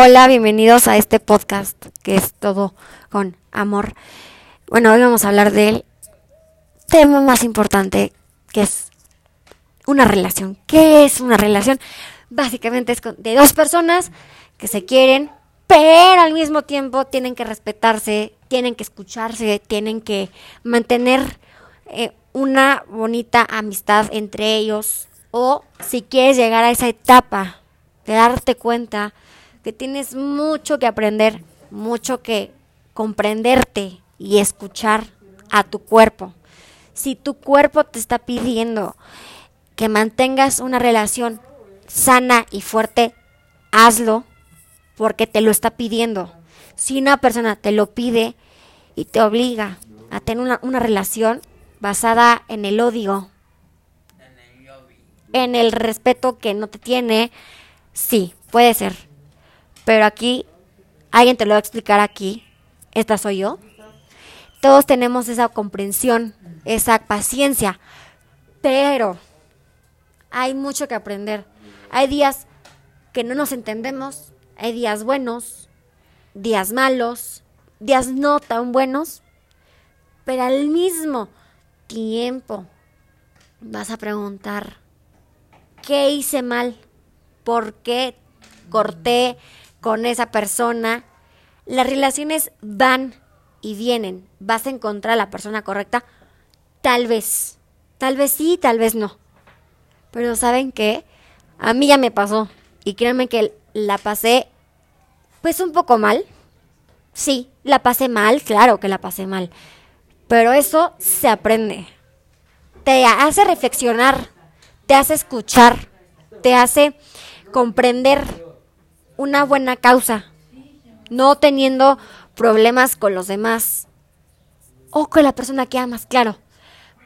Hola, bienvenidos a este podcast que es todo con amor. Bueno, hoy vamos a hablar del tema más importante que es una relación. ¿Qué es una relación? Básicamente es de dos personas que se quieren, pero al mismo tiempo tienen que respetarse, tienen que escucharse, tienen que mantener eh, una bonita amistad entre ellos. O si quieres llegar a esa etapa de darte cuenta que tienes mucho que aprender, mucho que comprenderte y escuchar a tu cuerpo. Si tu cuerpo te está pidiendo que mantengas una relación sana y fuerte, hazlo porque te lo está pidiendo. Si una persona te lo pide y te obliga a tener una, una relación basada en el odio, en el respeto que no te tiene, sí, puede ser. Pero aquí, alguien te lo va a explicar aquí. Esta soy yo. Todos tenemos esa comprensión, esa paciencia. Pero hay mucho que aprender. Hay días que no nos entendemos. Hay días buenos, días malos, días no tan buenos. Pero al mismo tiempo vas a preguntar, ¿qué hice mal? ¿Por qué corté? Con esa persona. Las relaciones van y vienen. ¿Vas a encontrar a la persona correcta? Tal vez. Tal vez sí, tal vez no. Pero ¿saben qué? A mí ya me pasó. Y créanme que la pasé pues un poco mal. Sí, la pasé mal, claro que la pasé mal. Pero eso se aprende. Te hace reflexionar, te hace escuchar, te hace comprender una buena causa, no teniendo problemas con los demás o con la persona que amas, claro.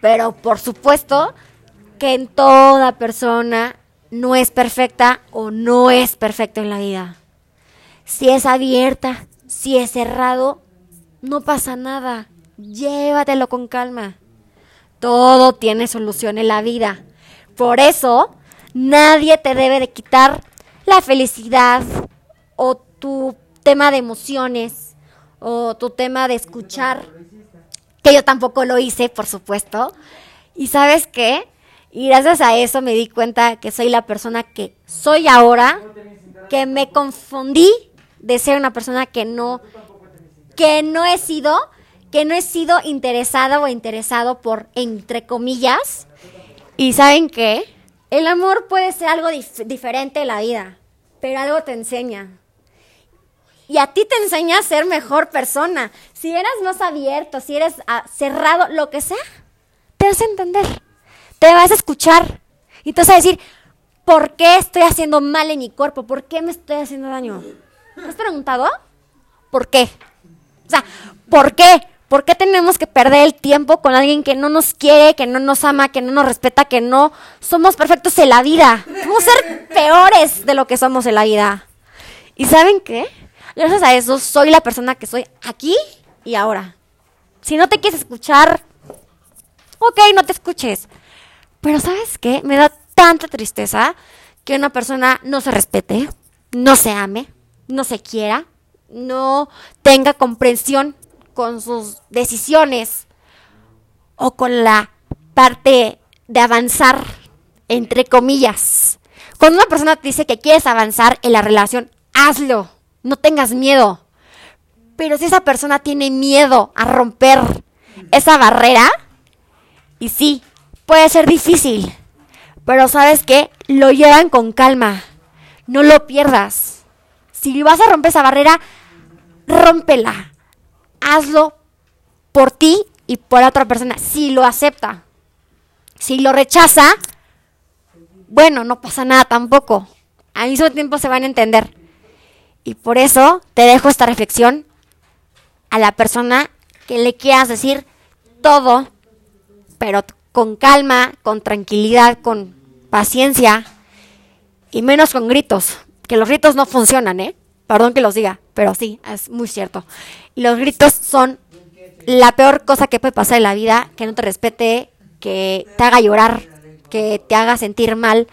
Pero por supuesto que en toda persona no es perfecta o no es perfecto en la vida. Si es abierta, si es cerrado, no pasa nada. Llévatelo con calma. Todo tiene solución en la vida. Por eso, nadie te debe de quitar la felicidad o tu tema de emociones o tu tema de escuchar, que yo tampoco lo hice, por supuesto. Y sabes qué? Y gracias a eso me di cuenta que soy la persona que soy ahora, que me confundí de ser una persona que no, que no he sido, que no he sido interesada o interesado por, entre comillas. Y saben qué? El amor puede ser algo diferente en la vida, pero algo te enseña. Y a ti te enseña a ser mejor persona. Si eres más abierto, si eres ah, cerrado, lo que sea, te vas a entender. Te vas a escuchar. Y te vas a decir, ¿por qué estoy haciendo mal en mi cuerpo? ¿Por qué me estoy haciendo daño? ¿Te has preguntado? ¿Por qué? O sea, ¿por qué? ¿Por qué tenemos que perder el tiempo con alguien que no nos quiere, que no nos ama, que no nos respeta, que no somos perfectos en la vida? Vamos a ser peores de lo que somos en la vida. ¿Y saben qué? Gracias a eso soy la persona que soy aquí y ahora. Si no te quieres escuchar, ok, no te escuches. Pero ¿sabes qué? Me da tanta tristeza que una persona no se respete, no se ame, no se quiera, no tenga comprensión con sus decisiones o con la parte de avanzar, entre comillas. Cuando una persona te dice que quieres avanzar en la relación, hazlo, no tengas miedo. Pero si esa persona tiene miedo a romper esa barrera, y sí, puede ser difícil, pero sabes qué, lo llevan con calma, no lo pierdas. Si vas a romper esa barrera, rómpela hazlo por ti y por otra persona, si lo acepta. Si lo rechaza, bueno, no pasa nada tampoco. Al mismo tiempo se van a entender. Y por eso te dejo esta reflexión a la persona que le quieras decir todo, pero con calma, con tranquilidad, con paciencia y menos con gritos, que los gritos no funcionan, ¿eh? Perdón que los diga, pero sí, es muy cierto. Los gritos son la peor cosa que puede pasar en la vida, que no te respete, que te haga llorar, que te haga sentir mal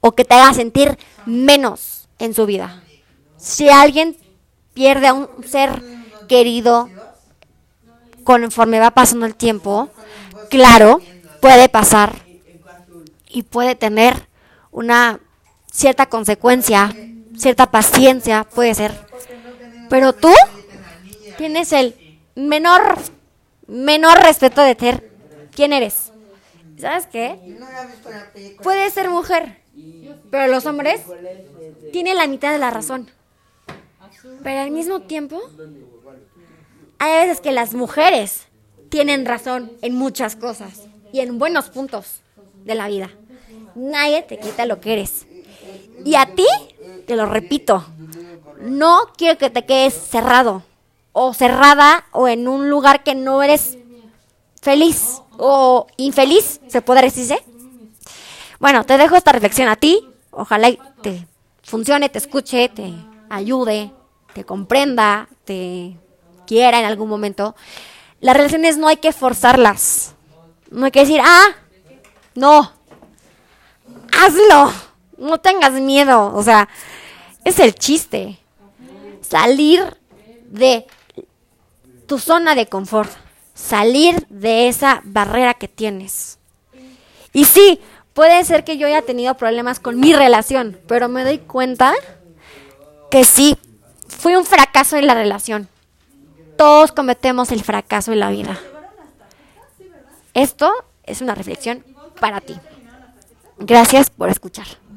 o que te haga sentir menos en su vida. Si alguien pierde a un ser querido conforme va pasando el tiempo, claro, puede pasar y puede tener una cierta consecuencia, cierta paciencia, puede ser. Pero tú tienes el menor, menor respeto de ser quién eres. ¿Sabes qué? Puede ser mujer, pero los hombres tienen la mitad de la razón. Pero al mismo tiempo, hay veces que las mujeres tienen razón en muchas cosas y en buenos puntos de la vida. Nadie te quita lo que eres. Y a ti, te lo repito, no quiero que te quedes cerrado o cerrada o en un lugar que no eres feliz o infeliz, se puede decirse. Bueno, te dejo esta reflexión a ti. Ojalá te funcione, te escuche, te ayude, te comprenda, te quiera en algún momento. Las relaciones no hay que forzarlas. No hay que decir, ah, no, hazlo, no tengas miedo. O sea, es el chiste. Salir de tu zona de confort, salir de esa barrera que tienes. Y sí, puede ser que yo haya tenido problemas con mi relación, pero me doy cuenta que sí, fui un fracaso en la relación. Todos cometemos el fracaso en la vida. Esto es una reflexión para ti. Gracias por escuchar.